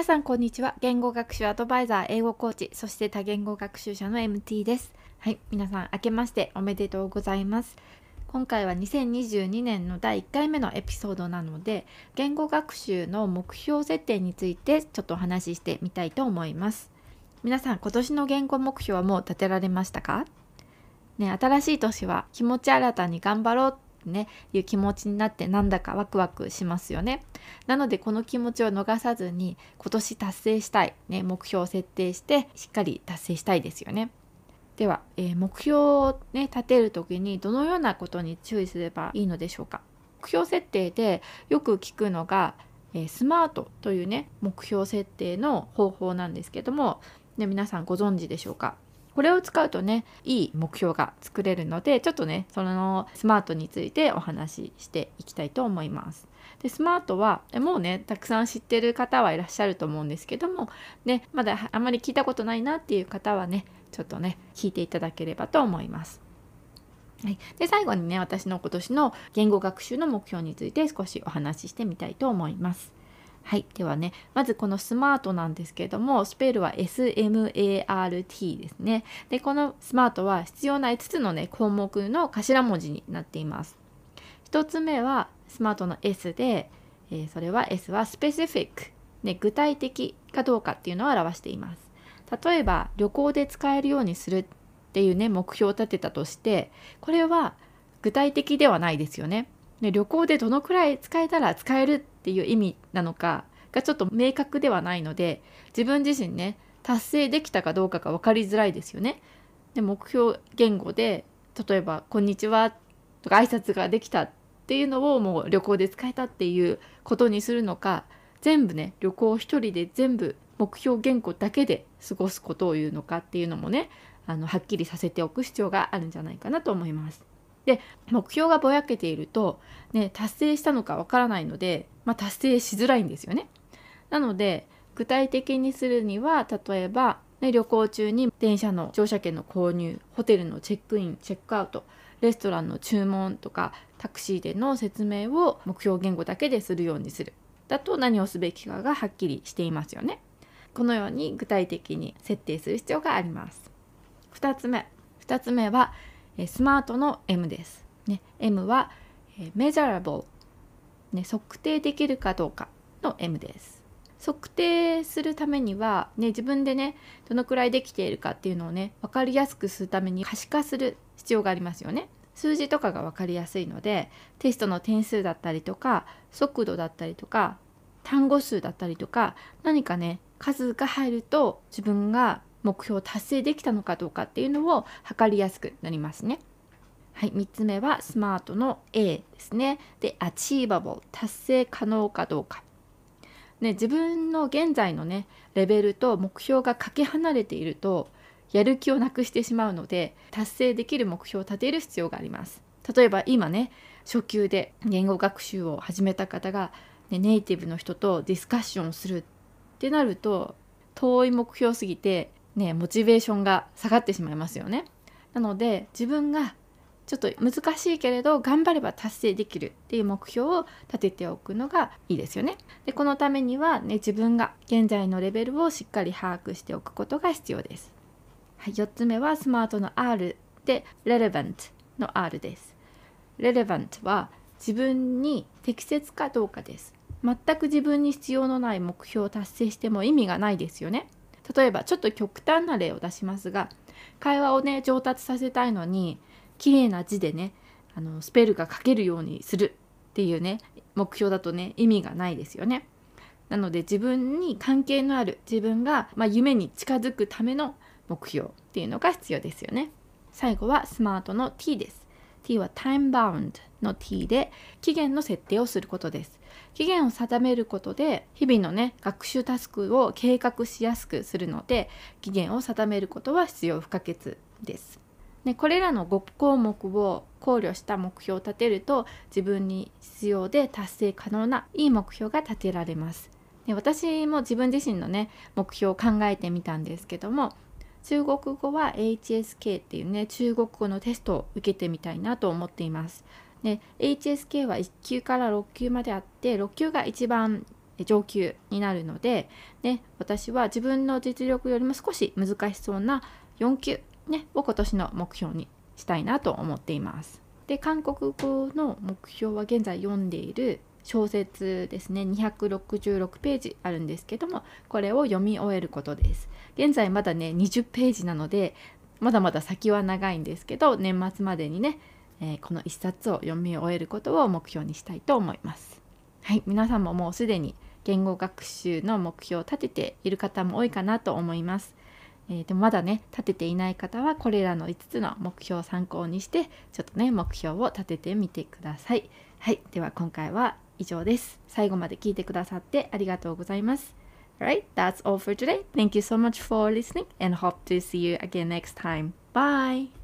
皆さんこんにちは。言語学習アドバイザー英語コーチそして多言語学習者の MT です。はい皆さん明けましておめでとうございます。今回は2022年の第1回目のエピソードなので言語学習の目標設定についてちょっとお話ししてみたいと思います。皆さん今年の言語目標はもう立てられましたか？ね新しい年は気持ち新たに頑張ろうねいう気持ちになってなんだかワクワクしますよね。なのでこの気持ちを逃さずに今年達成したい、ね、目標を設定してしっかり達成したいですよね。では、えー、目標を、ね、立てる時にどのようなことに注意すればいいのでしょうか。目標設定でよく聞くのが、えー、スマートというね目標設定の方法なんですけども、ね、皆さんご存知でしょうか？これを使うとねいい目標が作れるのでちょっとねそのスマートについてお話ししていきたいと思います。でスマートはもうねたくさん知ってる方はいらっしゃると思うんですけどもねまだあまり聞いたことないなっていう方はねちょっとね聞いていただければと思います。はい、で最後にね私の今年の言語学習の目標について少しお話ししてみたいと思います。はい。ではね、まずこのスマートなんですけれども、スペルは SMART ですね。で、このスマートは必要な5つのね、項目の頭文字になっています。1つ目はスマートの S で、えー、それは S は specific、ね、具体的かどうかっていうのを表しています。例えば、旅行で使えるようにするっていうね、目標を立てたとして、これは具体的ではないですよね。ね、旅行でどのくらい使えたら使えるっていう意味なのかがちょっと明確ではないので自分自身ね達成できたかどうかが分かりづらいですよね。で目標言語で例えば「こんにちは」とか挨拶ができたっていうのをもう旅行で使えたっていうことにするのか全部ね旅行一人で全部目標言語だけで過ごすことを言うのかっていうのもねあのはっきりさせておく必要があるんじゃないかなと思います。で目標がぼやけていると、ね、達成したのかわからないので、まあ、達成しづらいんですよね。なので具体的にするには例えば、ね、旅行中に電車の乗車券の購入ホテルのチェックインチェックアウトレストランの注文とかタクシーでの説明を目標言語だけでするようにするだと何をすべきかがはっきりしていますよね。このように具体的に設定する必要があります。2つ目2つ目はスマートの M です。ね、M は measurable、ね、測定できるかどうかの M です。測定するためには、ね、自分でねどのくらいできているかっていうのをね分かりやすくするために可視化する必要がありますよね。数字とかが分かりやすいのでテストの点数だったりとか速度だったりとか単語数だったりとか何かね数が入ると自分が目標を達成できたのかどうかっていうのを測りやすくなりますね。はい、3つ目はスマートの A ですね。で、achievable 達成可能かどうか。ね、自分の現在のねレベルと目標がかけ離れているとやる気をなくしてしまうので達成できる目標を立てる必要があります。例えば今ね初級で言語学習を始めた方が、ね、ネイティブの人とディスカッションをするってなると遠い目標すぎてねモチベーションが下がってしまいますよね。なので自分がちょっと難しいけれど頑張れば達成できるっていう目標を立てておくのがいいですよね。でこのためには、ね、自分が現在のレベルをしっかり把握しておくことが必要です。はい、4つ目はスマートの R で relevant の R です。relevant は自分に適切かどうかです。全く自分に必要のない目標を達成しても意味がないですよね。例えばちょっと極端な例を出しますが会話をね上達させたいのに綺麗な字でねあのスペルが書けるようにするっていうね目標だとね意味がないですよね。なので自分に関係のある自分が、まあ、夢に近づくための目標っていうのが必要ですよね。最後はスマートの T です。T は time bound の T で期限の設定をすることです。期限を定めることで日々のね学習タスクを計画しやすくするので期限を定めることは必要不可欠です。ね、これらの5項目を考慮した目標を立てると自分に必要で達成可能ないい目標が立てられます。ね、私も自分自身のね目標を考えてみたんですけども中国語は HSK っていうね中国語のテストを受けてみたいなと思っています。で HSK は1級から6級まであって6級が一番上級になるので、ね、私は自分の実力よりも少し難しそうな4級、ね、を今年の目標にしたいなと思っています。で韓国語の目標は現在読んでいる小説ですね。266ページあるんですけどもこれを読み終えることです。現在まだね20ページなのでまだまだ先は長いんですけど年末までにね、えー、この1冊を読み終えることを目標にしたいと思います。はい皆さんももうすでに言語学習の目標を立てている方も多いかなと思います。えー、でもまだね立てていない方はこれらの5つの目標を参考にしてちょっとね目標を立ててみてください。はいでは今回は以上です。最後まで聞いてくださってありがとうございます。Alright, that's all for today. Thank you so much for listening and hope to see you again next time. Bye!